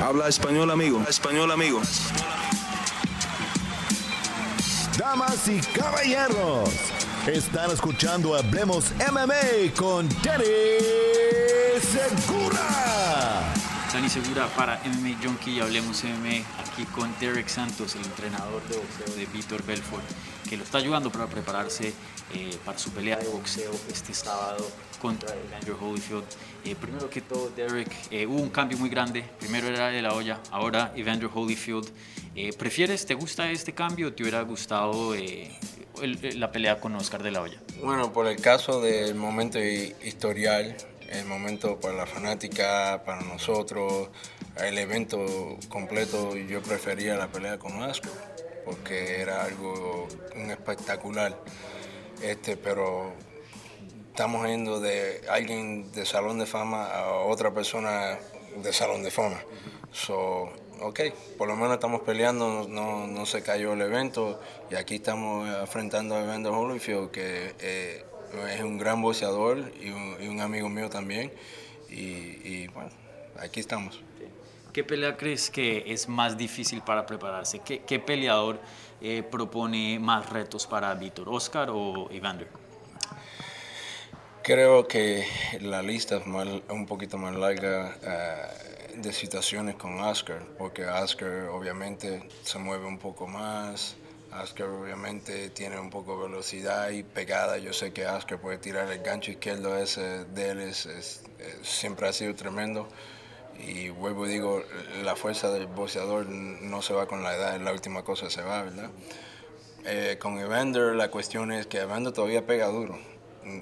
Habla español, amigo. Español, amigo. Damas y caballeros, están escuchando Hablemos MMA con Danny Segura. Dani Segura para MMA Junkie y Hablemos MMA aquí con Derek Santos, el entrenador de boxeo de Víctor Belfort, que lo está ayudando para prepararse eh, para su pelea de boxeo este sábado contra Andrew Holyfield. Eh, primero que todo, Derek, eh, hubo un cambio muy grande. Primero era de la olla, ahora Evander Holyfield. ¿Prefieres, te gusta este cambio o te hubiera gustado la pelea con Oscar de la Hoya? Bueno, por el caso del momento historial, el momento para la fanática, para nosotros, el evento completo, yo prefería la pelea con Oscar porque era algo un espectacular. Este, pero estamos yendo de alguien de salón de fama a otra persona de salón de fama. So, ok, por lo menos estamos peleando, no, no se cayó el evento y aquí estamos enfrentando a Evander Holyfield, que eh, es un gran boxeador y un, amigo mío también. Y, bueno, aquí estamos. ¿Qué pelea crees que es más difícil para prepararse? ¿Qué, qué peleador eh, propone más retos para Víctor, Oscar o Evander? Creo que la lista es un poquito más larga eh, de situaciones con Oscar, porque Oscar obviamente se mueve un poco más, Oscar obviamente tiene un poco de velocidad y pegada. Yo sé que Oscar puede tirar el gancho izquierdo ese de él, es, siempre ha sido tremendo. Y vuelvo y digo, la fuerza del boxeador no se va con la edad, es la última cosa se va, ¿verdad? Eh, con Evander la cuestión es que Evander todavía pega duro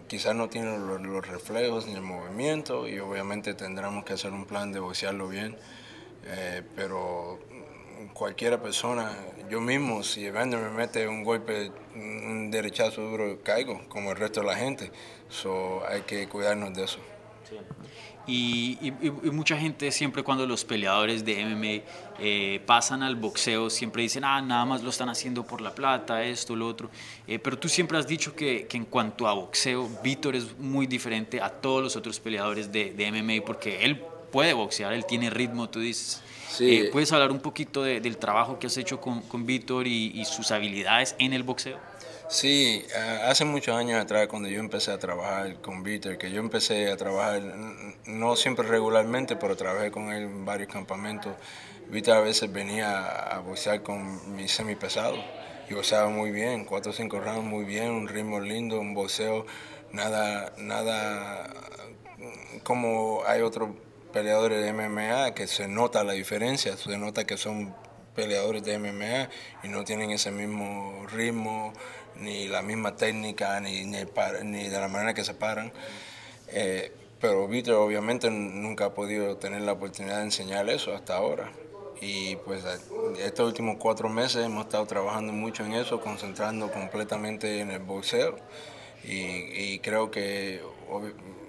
quizás no tiene los, reflejos ni el movimiento y obviamente tendremos que hacer un plan de boxearlo bien, eh, pero cualquiera persona, yo mismo, si Evander me mete un golpe, un derechazo duro, caigo, como el resto de la gente, so, hay que cuidarnos de eso. Y, mucha gente siempre cuando los peleadores de MMA eh, pasan al boxeo, siempre dicen, ah, nada más lo están haciendo por la plata, esto, lo otro. Eh, pero tú siempre has dicho que, que, en cuanto a boxeo, Víctor es muy diferente a todos los otros peleadores de, de MMA porque él puede boxear, él tiene ritmo, tú dices. Sí. Eh, ¿Puedes hablar un poquito del trabajo que has hecho con, con Víctor y sus habilidades en el boxeo? Sí, hace muchos años atrás cuando yo empecé a trabajar con Víctor, que yo empecé a trabajar, no siempre regularmente, pero trabajé con él en varios campamentos, Víctor a veces venía a boxear con mi semipesado y boxeaba muy bien, cuatro o cinco rounds muy bien, un ritmo lindo, un boxeo, nada, nada como hay otros peleadores de MMA que se nota la diferencia, se nota que son peleadores de MMA y no tienen ese mismo ritmo, ni la misma técnica, ni, ni, de la manera que se paran. Eh, pero Víctor obviamente nunca ha podido tener la oportunidad de enseñar eso hasta ahora. Y pues estos últimos cuatro meses hemos estado trabajando mucho en eso, concentrando completamente en el boxeo. Y, creo que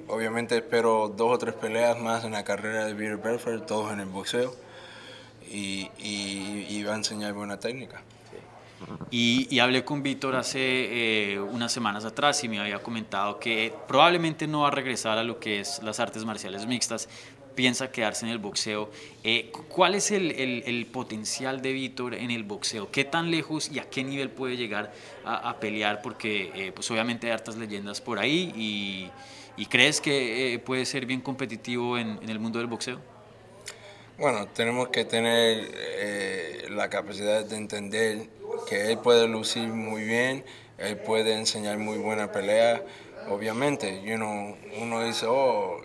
obviamente espero dos o tres peleas más en la carrera de Peter Belfort, todos en el boxeo. Y, y va a enseñar buena técnica. Y, hablé con Víctor hace eh, unas semanas atrás y me había comentado que probablemente no va a regresar a lo que es las artes marciales mixtas, piensa quedarse en el boxeo. Eh, ¿Cuál es el, el, potencial de Víctor en el boxeo? ¿Qué tan lejos y a qué nivel puede llegar a, pelear? Porque eh, pues obviamente hay hartas leyendas por ahí y, y ¿crees que puede ser bien competitivo en, el mundo del boxeo? Bueno, tenemos que tener la capacidad de entender que él puede lucir muy bien, él puede enseñar muy buena pelea. Obviamente, uno dice, oh,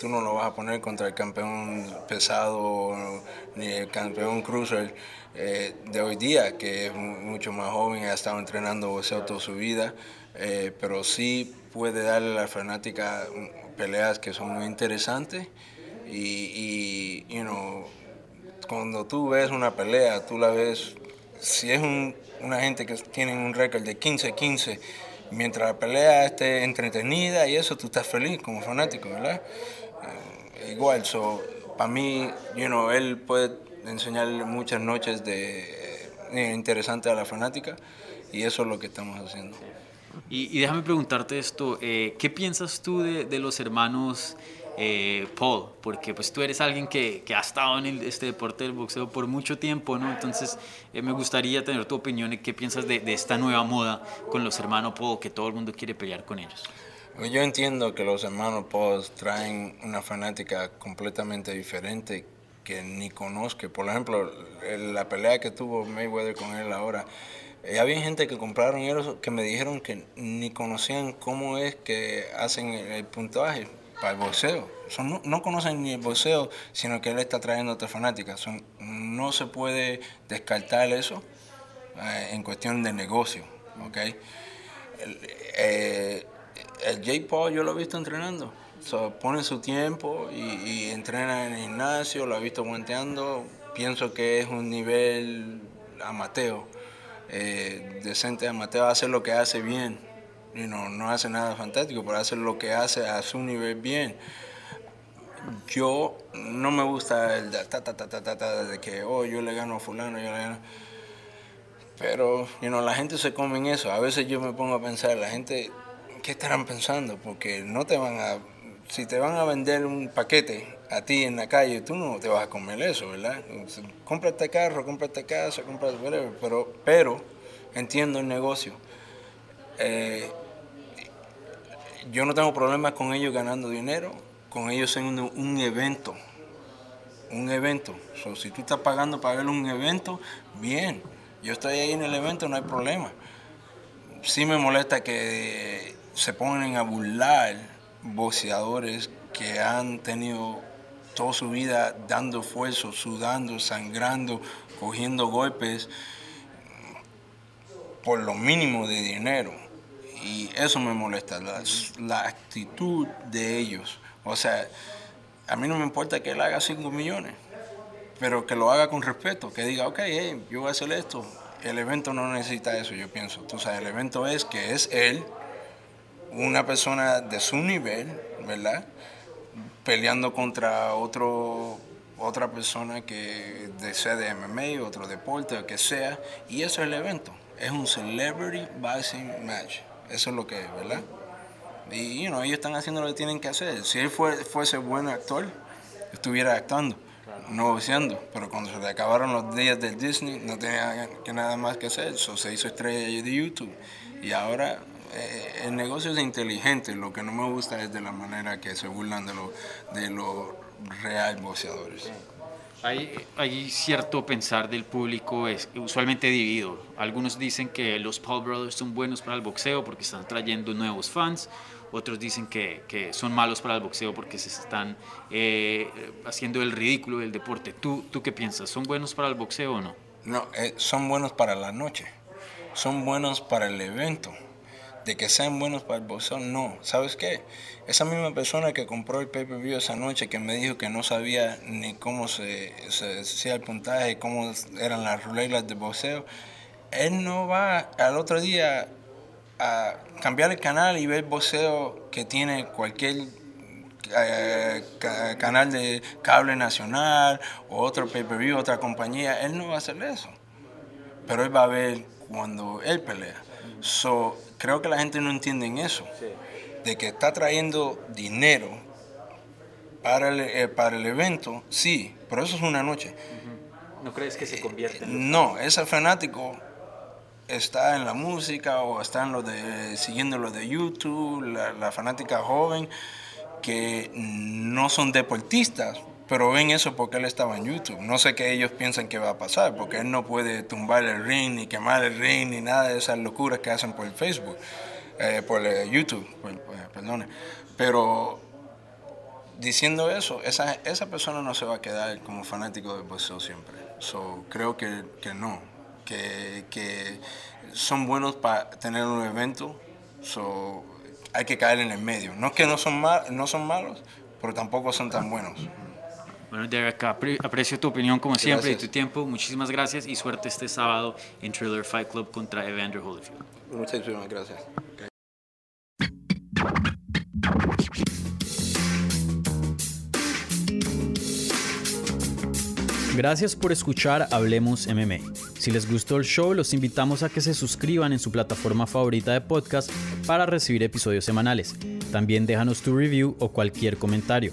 tú no lo vas a poner contra el campeón pesado ni el campeón cruiser eh, de hoy día, que es mucho más joven, ha estado entrenando boxeo toda su vida, eh, pero sí puede darle a la fanática peleas que son muy interesantes y, y cuando tú ves una pelea, tú la ves si es una gente que tiene un récord de 15-15, mientras la pelea esté entretenida y eso, tú estás feliz como fanático, ¿verdad? Eh, igual, so, para mí, you know, él puede enseñarle muchas noches de eh, interesantes a la fanática y eso es lo que estamos haciendo. Y, déjame preguntarte esto, eh, ¿qué piensas tú de, de los hermanos eh, Paul, porque pues tú eres alguien que, que ha estado en el, este deporte del boxeo por mucho tiempo, ¿no? Entonces eh, me gustaría tener tu opinión y qué piensas de, de esta nueva moda con los hermanos Paul, que todo el mundo quiere pelear con ellos. Yo entiendo que los hermanos Paul traen una fanática completamente diferente que ni conozco. Por ejemplo, la pelea que tuvo Mayweather con él ahora, eh, había gente que compraron ellos que me dijeron que ni conocían cómo es que hacen el puntaje para el boxeo. Son, no, conocen ni el boxeo, sino que él está trayendo otra fanática. Son, no se puede descartar eso eh, en cuestión de negocio. ¿okay? El, eh, el J. Paul yo lo he visto entrenando pone su tiempo y, entrena en el gimnasio, lo ha visto guanteando. Pienso que es un nivel amateo, eh, decente amateo, hace lo que hace bien. y no, no hace nada fantástico, pero hace lo que hace a su nivel bien. Yo no me gusta el ta, ta, ta, ta, de que, oh, yo le gano a fulano, yo le gano. Pero, you know, la gente se come en eso. A veces yo me pongo a pensar, la gente, ¿qué estarán pensando? Porque no te van a si te van a vender un paquete a ti en la calle, tú no te vas a comer eso, ¿verdad? Compra este carro, compra esta casa, compra whatever, pero, pero entiendo el negocio. Eh, yo no tengo problemas con ellos ganando dinero, con ellos en un, evento, un evento. si tú estás pagando para ver un evento, bien, yo estoy ahí en el evento, no hay problema. Sí me molesta que se pongan a burlar boxeadores que han tenido toda su vida dando esfuerzo, sudando, sangrando, cogiendo golpes por lo mínimo de dinero. Y eso me molesta, la, actitud de ellos. O sea, a mí no me importa que él haga 5 millones, pero que lo haga con respeto, que diga, ok, yo voy a hacer esto. El evento no necesita eso, yo pienso. Sabes, el evento es que es él una persona de su nivel, ¿verdad? Peleando contra otro, otra persona que desea de MMA, otro deporte, o que sea, y eso es el evento. Es un celebrity boxing match. Eso es lo que es, ¿verdad? Y ellos están haciendo lo que tienen que hacer. Si él fuese buen actor, estuviera actuando, no boxeando. Pero cuando se le acabaron los días del Disney, no tenía que nada más que hacer. So, se hizo estrella de YouTube. Y ahora eh, el negocio es inteligente, lo que no me gusta es de la manera que se burlan de los de los real boxeadores. Hay, hay, cierto pensar del público es usualmente dividido. Algunos dicen que los Paul Brothers son buenos para el boxeo porque están trayendo nuevos fans. Otros dicen que, que son malos para el boxeo porque se están eh, haciendo el ridículo del deporte. ¿Tú, ¿Tú qué piensas? ¿Son buenos para el boxeo o no? No, eh, son buenos para la noche. Son buenos para el evento de que sean buenos para el boxeo, no. ¿Sabes qué? Esa misma persona que compró el pay-per-view esa noche, que me dijo que no sabía ni cómo se, se hacía el puntaje, cómo eran las reglas de boxeo, él no va al otro día a cambiar el canal y ver boxeo que tiene cualquier eh, canal de cable nacional o otro pay-per-view, otra compañía. Él no va a hacer eso. Pero él va a ver cuando él pelea. So, creo que la gente no entiende en eso. De que está trayendo dinero para el, eh, para el evento, sí, pero eso es una noche. ¿No crees que se convierte en No, ese fanático está en la música o está en lo de, siguiendo lo de YouTube, la, la fanática joven, que no son deportistas, pero ven eso porque él estaba en YouTube. No sé qué ellos piensan que va a pasar, porque él no puede tumbar el ring, ni quemar el ring, ni nada de esas locuras que hacen por el Facebook, eh, por el YouTube, eh, perdone. Pero diciendo eso, esa, esa persona no se va a quedar como fanático del boxeo siempre. So, creo que, que no, que, que, son buenos para tener un evento, so, hay que caer en el medio. No es que no son, mal, no son malos, pero tampoco son tan buenos. Bueno, Derek, aprecio tu opinión como siempre y tu tiempo. Muchísimas gracias y suerte este sábado en Thriller Fight Club contra Evander Holyfield. Muchísimas gracias. Gracias por escuchar Hablemos MMA. Si les gustó el show, los invitamos a que se suscriban en su plataforma favorita de podcast para recibir episodios semanales. También déjanos tu review o cualquier comentario.